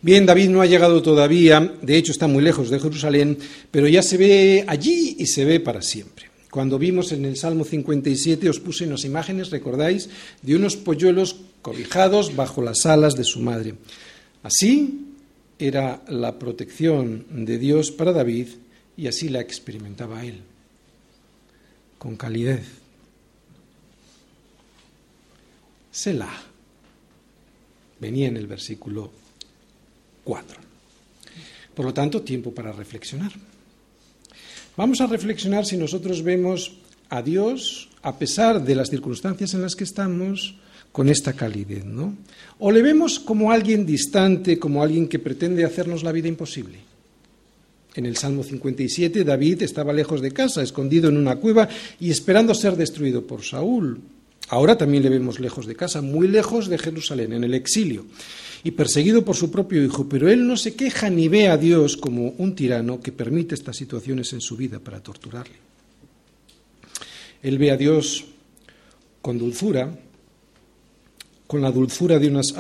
Bien, David no ha llegado todavía, de hecho está muy lejos de Jerusalén, pero ya se ve allí y se ve para siempre. Cuando vimos en el Salmo 57 os puse unas imágenes, recordáis, de unos polluelos cobijados bajo las alas de su madre. Así era la protección de Dios para David y así la experimentaba él, con calidez. Selah. Venía en el versículo 4. Por lo tanto, tiempo para reflexionar. Vamos a reflexionar si nosotros vemos a Dios, a pesar de las circunstancias en las que estamos, con esta calidez, ¿no? O le vemos como alguien distante, como alguien que pretende hacernos la vida imposible. En el Salmo 57, David estaba lejos de casa, escondido en una cueva y esperando ser destruido por Saúl. Ahora también le vemos lejos de casa, muy lejos de Jerusalén, en el exilio, y perseguido por su propio hijo, pero él no se queja ni ve a Dios como un tirano que permite estas situaciones en su vida para torturarle. Él ve a Dios con dulzura, con la dulzura de unas,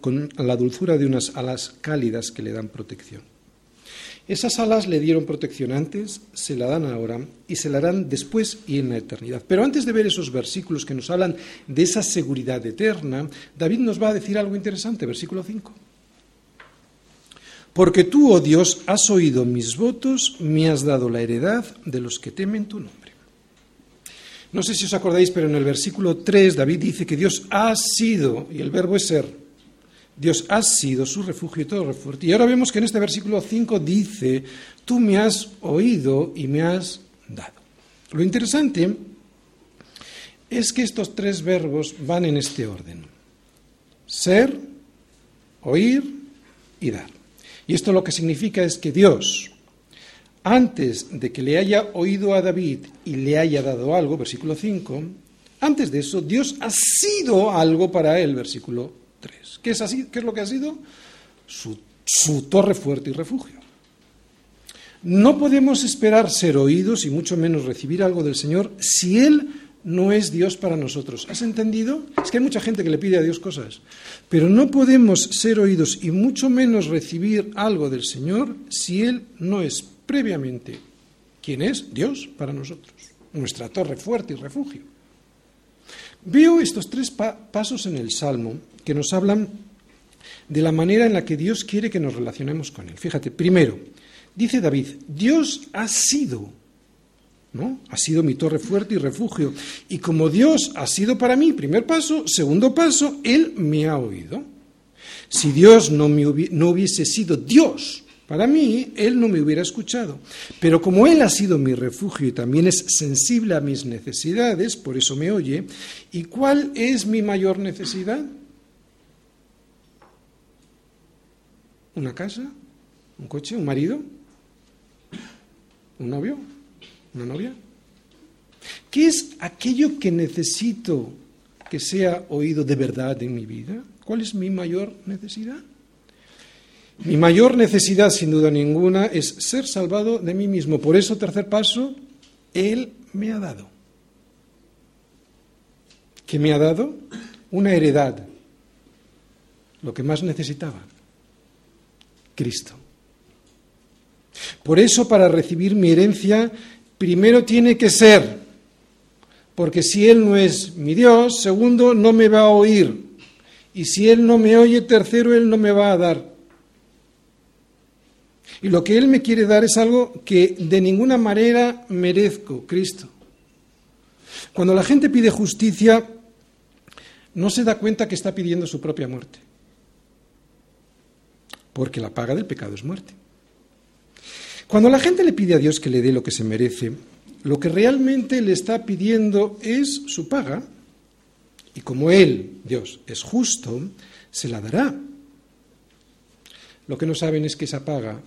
con la dulzura de unas alas cálidas que le dan protección. Esas alas le dieron protección antes, se la dan ahora y se la darán después y en la eternidad. Pero antes de ver esos versículos que nos hablan de esa seguridad eterna, David nos va a decir algo interesante, versículo 5. Porque tú, oh Dios, has oído mis votos, me has dado la heredad de los que temen tu nombre. No sé si os acordáis, pero en el versículo 3 David dice que Dios ha sido, y el verbo es ser, Dios ha sido su refugio y todo refugio. Y ahora vemos que en este versículo 5 dice, tú me has oído y me has dado. Lo interesante es que estos tres verbos van en este orden. Ser, oír y dar. Y esto lo que significa es que Dios, antes de que le haya oído a David y le haya dado algo, versículo 5, antes de eso, Dios ha sido algo para él, versículo ¿Qué es, así? ¿Qué es lo que ha sido? Su, su torre fuerte y refugio. No podemos esperar ser oídos y mucho menos recibir algo del Señor si Él no es Dios para nosotros. ¿Has entendido? Es que hay mucha gente que le pide a Dios cosas, pero no podemos ser oídos y mucho menos recibir algo del Señor si Él no es previamente quien es Dios para nosotros, nuestra torre fuerte y refugio. Veo estos tres pasos en el Salmo que nos hablan de la manera en la que Dios quiere que nos relacionemos con Él. Fíjate, primero, dice David, Dios ha sido, ¿no? Ha sido mi torre fuerte y refugio. Y como Dios ha sido para mí, primer paso, segundo paso, Él me ha oído. Si Dios no, no hubiese sido Dios para mí, Él no me hubiera escuchado. Pero como Él ha sido mi refugio y también es sensible a mis necesidades, por eso me oye, ¿y cuál es mi mayor necesidad? ¿Una casa? ¿Un coche? ¿Un marido? ¿Un novio? ¿Una novia? ¿Qué es aquello que necesito que sea oído de verdad en mi vida? ¿Cuál es mi mayor necesidad? Mi mayor necesidad, sin duda ninguna, es ser salvado de mí mismo. Por eso, tercer paso, Él me ha dado. ¿Qué me ha dado? Una heredad, lo que más necesitaba. Cristo. Por eso, para recibir mi herencia, primero tiene que ser, porque si Él no es mi Dios, segundo, no me va a oír. Y si Él no me oye, tercero, Él no me va a dar. Y lo que Él me quiere dar es algo que de ninguna manera merezco, Cristo. Cuando la gente pide justicia, no se da cuenta que está pidiendo su propia muerte porque la paga del pecado es muerte. Cuando la gente le pide a Dios que le dé lo que se merece, lo que realmente le está pidiendo es su paga, y como Él, Dios, es justo, se la dará. Lo que no saben es que esa paga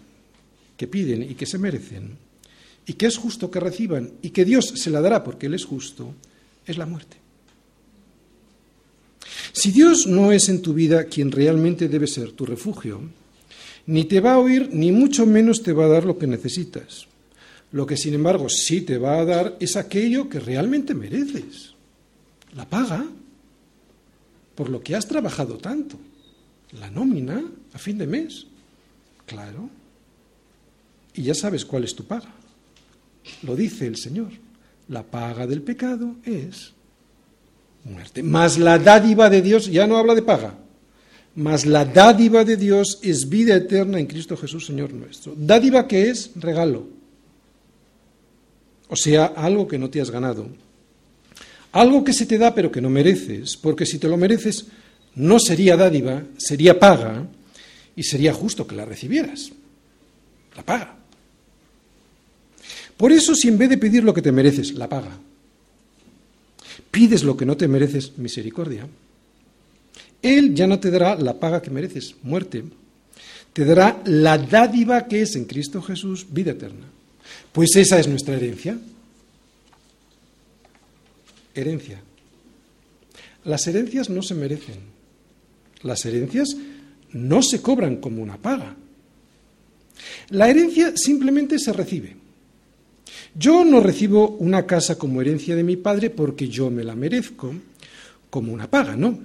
que piden y que se merecen, y que es justo que reciban, y que Dios se la dará porque Él es justo, es la muerte. Si Dios no es en tu vida quien realmente debe ser tu refugio, ni te va a oír, ni mucho menos te va a dar lo que necesitas. Lo que, sin embargo, sí te va a dar es aquello que realmente mereces. La paga por lo que has trabajado tanto. La nómina a fin de mes. Claro. Y ya sabes cuál es tu paga. Lo dice el Señor. La paga del pecado es muerte. Más la dádiva de Dios ya no habla de paga mas la dádiva de Dios es vida eterna en Cristo Jesús, Señor nuestro. Dádiva que es regalo, o sea, algo que no te has ganado, algo que se te da pero que no mereces, porque si te lo mereces no sería dádiva, sería paga y sería justo que la recibieras. La paga. Por eso, si en vez de pedir lo que te mereces, la paga, pides lo que no te mereces, misericordia, él ya no te dará la paga que mereces, muerte. te dará la dádiva que es en Cristo Jesús, vida eterna. Pues esa es nuestra herencia. Herencia. Las herencias no se merecen. Las herencias no se cobran como una paga. La herencia simplemente se recibe. Yo no recibo una casa como herencia de mi padre porque yo me la merezco como una paga, no.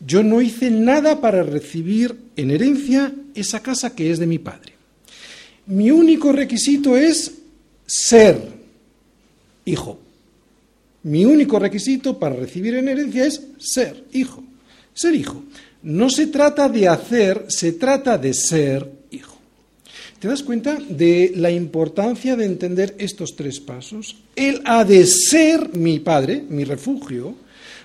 Yo no hice nada para recibir en herencia esa casa que es de mi padre. Mi único requisito es ser hijo. Mi único requisito para recibir en herencia es ser hijo. Ser hijo. No se trata de hacer, se trata de ser hijo. ¿Te das cuenta de la importancia de entender estos tres pasos? Él ha de ser mi padre, mi refugio,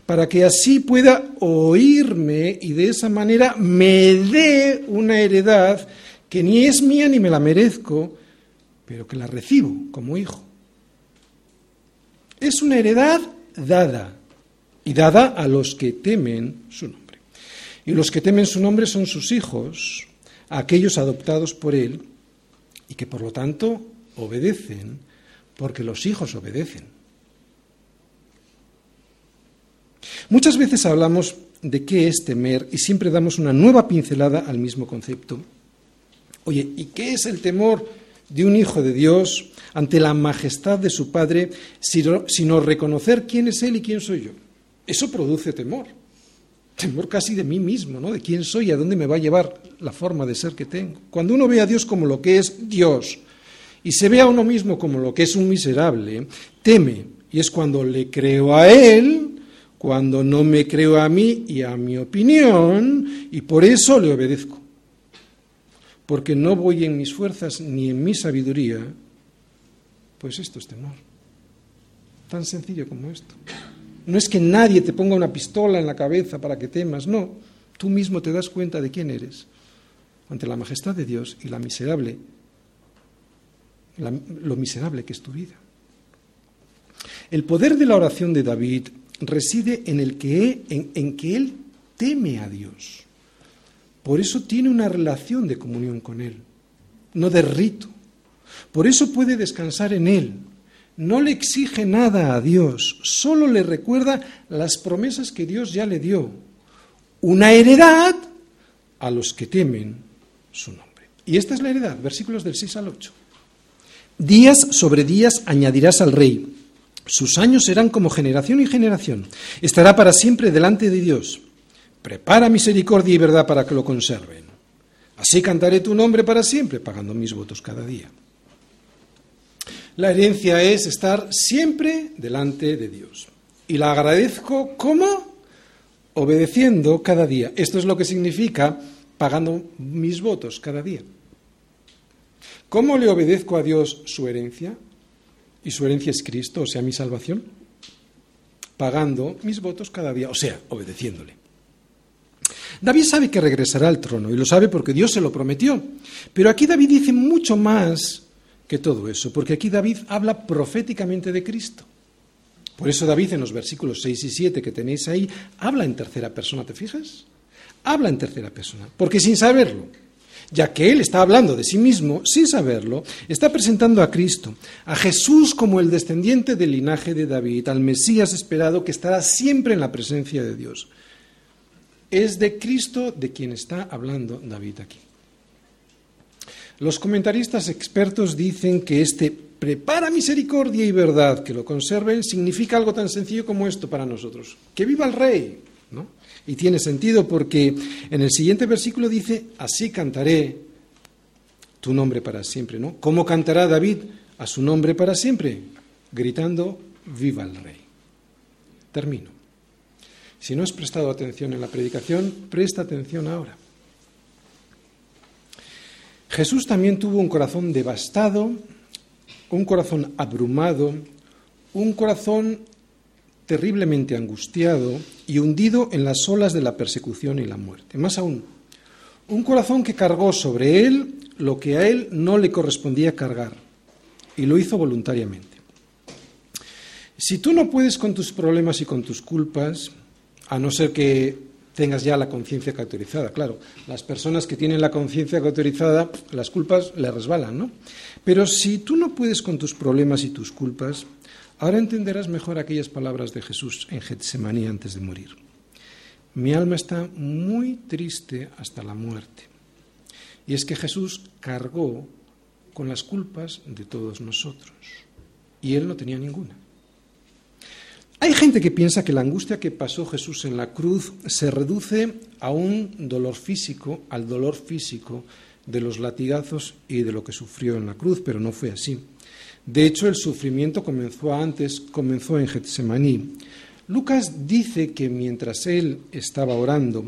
para que así pueda oírme y de esa manera me dé una heredad que ni es mía ni me la merezco, pero que la recibo como hijo. Es una heredad dada y dada a los que temen su nombre. Y los que temen su nombre son sus hijos, aquellos adoptados por él y que por lo tanto obedecen porque los hijos obedecen. Muchas veces hablamos de qué es temer y siempre damos una nueva pincelada al mismo concepto. Oye, ¿y qué es el temor de un hijo de Dios ante la majestad de su Padre, sino reconocer quién es Él y quién soy yo? Eso produce temor. Temor casi de mí mismo, ¿no? De quién soy y a dónde me va a llevar la forma de ser que tengo. Cuando uno ve a Dios como lo que es Dios y se ve a uno mismo como lo que es un miserable, teme. Y es cuando le creo a Él cuando no me creo a mí y a mi opinión, y por eso le obedezco. Porque no voy en mis fuerzas ni en mi sabiduría, pues esto es temor. Tan sencillo como esto. No es que nadie te ponga una pistola en la cabeza para que temas, no. Tú mismo te das cuenta de quién eres ante la majestad de Dios y la miserable, lo miserable que es tu vida. El poder de la oración de David reside en, el que, en, que él teme a Dios. Por eso tiene una relación de comunión con Él, no de rito. Por eso puede descansar en Él. No le exige nada a Dios, solo le recuerda las promesas que Dios ya le dio. Una heredad a los que temen su nombre. Y esta es la heredad, versículos del 6 al 8. Días sobre días añadirás al rey sus años serán como generación y generación. Estará para siempre delante de Dios. Prepara misericordia y verdad para que lo conserven. Así cantaré tu nombre para siempre, pagando mis votos cada día. La herencia es estar siempre delante de Dios. Y la agradezco ¿cómo? Obedeciendo cada día. Esto es lo que significa pagando mis votos cada día. ¿Cómo le obedezco a Dios su herencia? Y su herencia es Cristo, o sea, mi salvación, pagando mis votos cada día, o sea, obedeciéndole. David sabe que regresará al trono y lo sabe porque Dios se lo prometió. Pero aquí David dice mucho más que todo eso, porque aquí David habla proféticamente de Cristo. Por eso David en los versículos 6 y 7 que tenéis ahí habla en tercera persona, ¿te fijas? Habla en tercera persona, porque sin saberlo, ya que él está hablando de sí mismo sin saberlo, está presentando a Cristo, a Jesús como el descendiente del linaje de David, al Mesías esperado que estará siempre en la presencia de Dios. Es de Cristo de quien está hablando David aquí. Los comentaristas expertos dicen que este prepara misericordia y verdad que lo conserven significa algo tan sencillo como esto para nosotros. Que viva el rey, ¿no? Y tiene sentido porque en el siguiente versículo dice, así cantaré tu nombre para siempre, ¿no? ¿Cómo cantará David a su nombre para siempre? Gritando, viva el rey. Termino. Si no has prestado atención en la predicación, presta atención ahora. Jesús también tuvo un corazón devastado, un corazón abrumado, un corazón terriblemente angustiado y hundido en las olas de la persecución y la muerte. Más aún, un corazón que cargó sobre él lo que a él no le correspondía cargar y lo hizo voluntariamente. Si tú no puedes con tus problemas y con tus culpas, a no ser que tengas ya la conciencia cauterizada. Claro, las personas que tienen la conciencia cauterizada, las culpas le resbalan, ¿no? Pero si tú no puedes con tus problemas y tus culpas, ahora entenderás mejor aquellas palabras de Jesús en Getsemaní antes de morir. Mi alma está muy triste hasta la muerte. Y es que Jesús cargó con las culpas de todos nosotros. Y él no tenía ninguna. Hay gente que piensa que la angustia que pasó Jesús en la cruz se reduce a un dolor físico, al dolor físico de los latigazos y de lo que sufrió en la cruz, pero no fue así. De hecho, el sufrimiento comenzó antes, comenzó en Getsemaní. Lucas dice que mientras él estaba orando,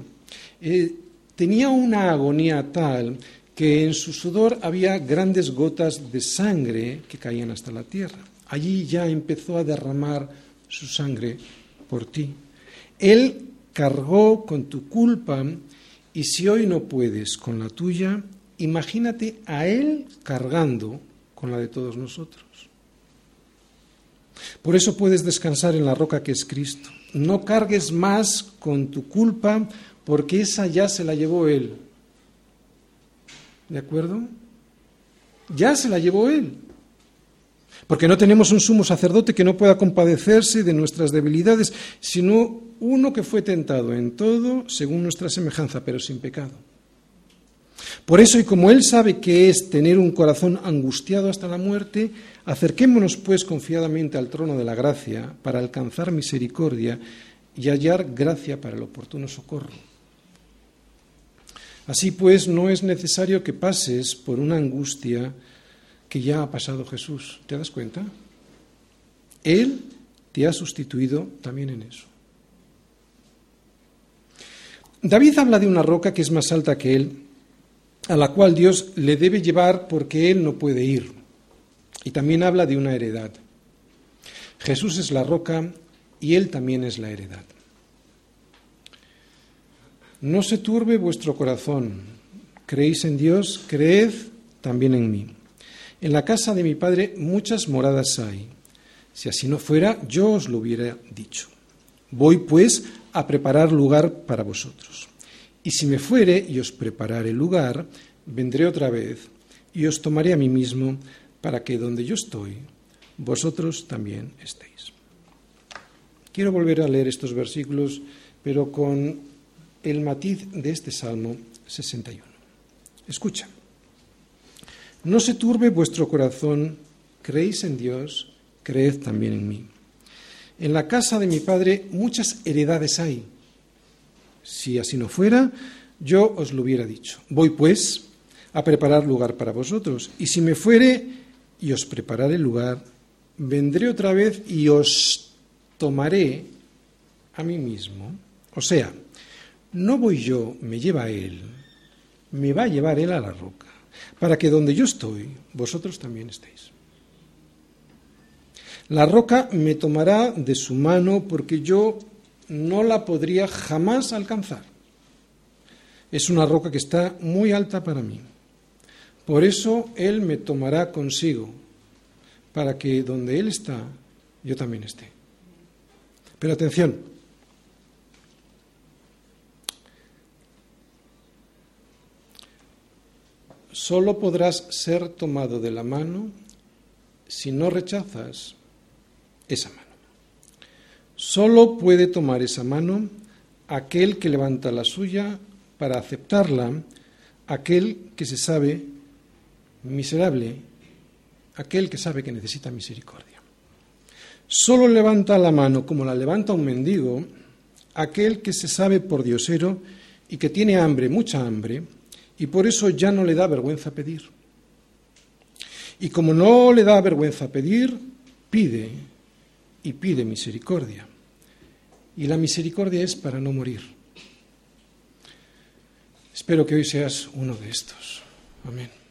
eh, tenía una agonía tal que en su sudor había grandes gotas de sangre que caían hasta la tierra. Allí ya empezó a derramar su sangre por ti. Él cargó con tu culpa y si hoy no puedes con la tuya, imagínate a Él cargando con la de todos nosotros. Por eso puedes descansar en la roca que es Cristo. No cargues más con tu culpa porque esa ya se la llevó Él. ¿De acuerdo? Ya se la llevó Él. Porque no tenemos un sumo sacerdote que no pueda compadecerse de nuestras debilidades, sino uno que fue tentado en todo según nuestra semejanza, pero sin pecado. Por eso, y como Él sabe que es tener un corazón angustiado hasta la muerte, acerquémonos pues confiadamente al trono de la gracia para alcanzar misericordia y hallar gracia para el oportuno socorro. Así pues, no es necesario que pases por una angustia que ya ha pasado Jesús. ¿Te das cuenta? Él te ha sustituido también en eso. David habla de una roca que es más alta que él, a la cual Dios le debe llevar porque él no puede ir. Y también habla de una heredad. Jesús es la roca y él también es la heredad. No se turbe vuestro corazón. Creéis en Dios, creed también en mí. En la casa de mi padre muchas moradas hay. Si así no fuera, yo os lo hubiera dicho. Voy, pues, a preparar lugar para vosotros. Y si me fuere y os preparare lugar, vendré otra vez y os tomaré a mí mismo, para que donde yo estoy, vosotros también estéis. Quiero volver a leer estos versículos, pero con el matiz de este Salmo 61. Escucha. No se turbe vuestro corazón, creéis en Dios, creed también en mí. En la casa de mi Padre muchas heredades hay. Si así no fuera, yo os lo hubiera dicho. Voy pues a preparar lugar para vosotros, y si me fuere y os prepararé lugar, vendré otra vez y os tomaré a mí mismo. O sea, no voy yo, me lleva Él, me va a llevar Él a la roca para que donde yo estoy, vosotros también estéis. La roca me tomará de su mano porque yo no la podría jamás alcanzar. Es una roca que está muy alta para mí. Por eso Él me tomará consigo, para que donde Él está, yo también esté. Pero atención, solo podrás ser tomado de la mano si no rechazas esa mano. Solo puede tomar esa mano aquel que levanta la suya para aceptarla, aquel que se sabe miserable, aquel que sabe que necesita misericordia. Solo levanta la mano como la levanta un mendigo, aquel que se sabe por diosero y que tiene hambre, mucha hambre, y por eso ya no le da vergüenza pedir. Y como no le da vergüenza pedir, pide y pide misericordia. Y la misericordia es para no morir. Espero que hoy seas uno de estos. Amén.